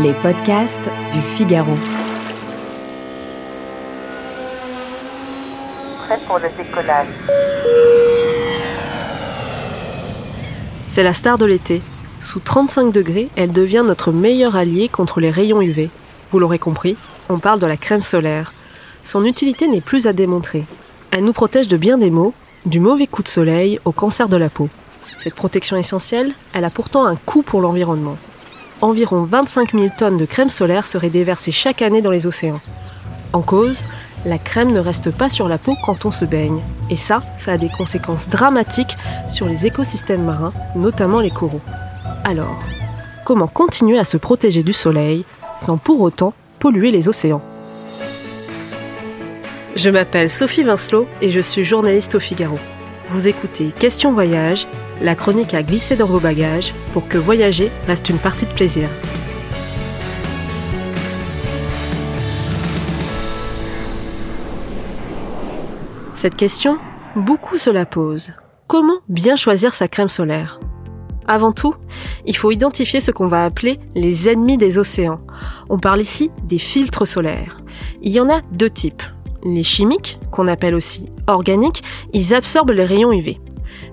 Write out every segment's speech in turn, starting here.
Les podcasts du Figaro. Prêt pour le décollage. C'est la star de l'été. Sous 35 degrés, elle devient notre meilleur allié contre les rayons UV. Vous l'aurez compris, on parle de la crème solaire. Son utilité n'est plus à démontrer. Elle nous protège de bien des maux, du mauvais coup de soleil au cancer de la peau. Cette protection essentielle, elle a pourtant un coût pour l'environnement. Environ 25 000 tonnes de crème solaire seraient déversées chaque année dans les océans. En cause, la crème ne reste pas sur la peau quand on se baigne. Et ça, ça a des conséquences dramatiques sur les écosystèmes marins, notamment les coraux. Alors, comment continuer à se protéger du soleil sans pour autant polluer les océans? Je m'appelle Sophie Vincelot et je suis journaliste au Figaro. Vous écoutez Question Voyage, la chronique a glissé dans vos bagages pour que voyager reste une partie de plaisir. Cette question, beaucoup se la posent. Comment bien choisir sa crème solaire? Avant tout, il faut identifier ce qu'on va appeler les ennemis des océans. On parle ici des filtres solaires. Il y en a deux types. Les chimiques, qu'on appelle aussi organiques, ils absorbent les rayons UV.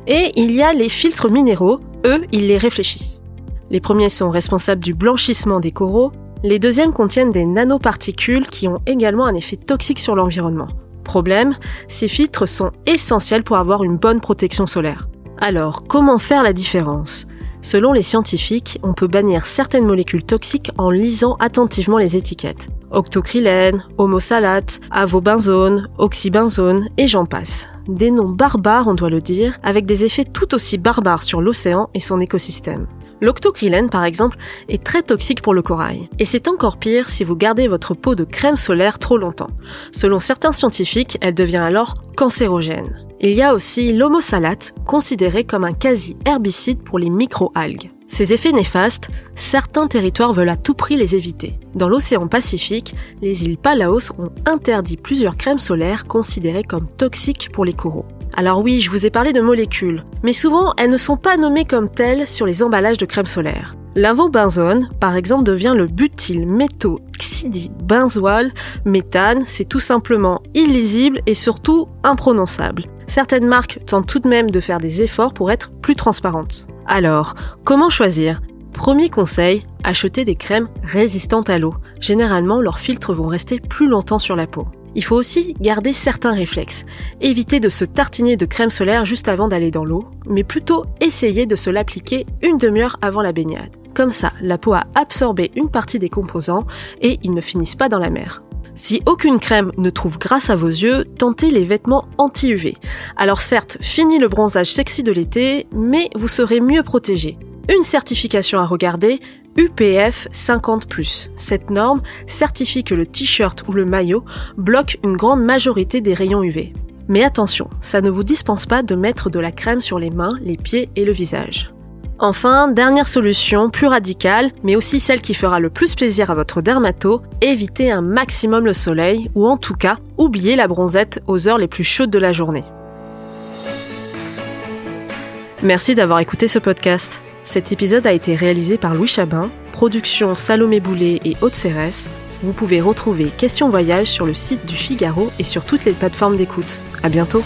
Et il y a les filtres minéraux, eux, ils les réfléchissent. Les premiers sont responsables du blanchissement des coraux, les deuxièmes contiennent des nanoparticules qui ont également un effet toxique sur l'environnement. Problème, ces filtres sont essentiels pour avoir une bonne protection solaire. Alors, comment faire la différence? Selon les scientifiques, on peut bannir certaines molécules toxiques en lisant attentivement les étiquettes. Octocrylène, homosalate, avobenzone, oxybenzone et j'en passe. Des noms barbares, on doit le dire, avec des effets tout aussi barbares sur l'océan et son écosystème. L'octocrylène, par exemple, est très toxique pour le corail. Et c'est encore pire si vous gardez votre peau de crème solaire trop longtemps. Selon certains scientifiques, elle devient alors cancérogène. Il y a aussi l'homosalate, considéré comme un quasi-herbicide pour les microalgues. Ces effets néfastes, certains territoires veulent à tout prix les éviter. Dans l'océan Pacifique, les îles Palaos ont interdit plusieurs crèmes solaires considérées comme toxiques pour les coraux. Alors oui, je vous ai parlé de molécules, mais souvent elles ne sont pas nommées comme telles sur les emballages de crème solaire. L'invobenzone, par exemple, devient le butyl benzoyle méthane, c'est tout simplement illisible et surtout imprononçable. Certaines marques tentent tout de même de faire des efforts pour être plus transparentes. Alors, comment choisir? Premier conseil, acheter des crèmes résistantes à l'eau. Généralement, leurs filtres vont rester plus longtemps sur la peau. Il faut aussi garder certains réflexes. Éviter de se tartiner de crème solaire juste avant d'aller dans l'eau, mais plutôt essayer de se l'appliquer une demi-heure avant la baignade. Comme ça, la peau a absorbé une partie des composants et ils ne finissent pas dans la mer. Si aucune crème ne trouve grâce à vos yeux, tentez les vêtements anti-UV. Alors certes, fini le bronzage sexy de l'été, mais vous serez mieux protégé. Une certification à regarder, UPF 50+. Cette norme certifie que le t-shirt ou le maillot bloque une grande majorité des rayons UV. Mais attention, ça ne vous dispense pas de mettre de la crème sur les mains, les pieds et le visage. Enfin, dernière solution, plus radicale, mais aussi celle qui fera le plus plaisir à votre dermato, évitez un maximum le soleil, ou en tout cas, oubliez la bronzette aux heures les plus chaudes de la journée. Merci d'avoir écouté ce podcast. Cet épisode a été réalisé par Louis Chabin, production Salomé Boulet et Haute Cérès. Vous pouvez retrouver Question Voyage sur le site du Figaro et sur toutes les plateformes d'écoute. À bientôt!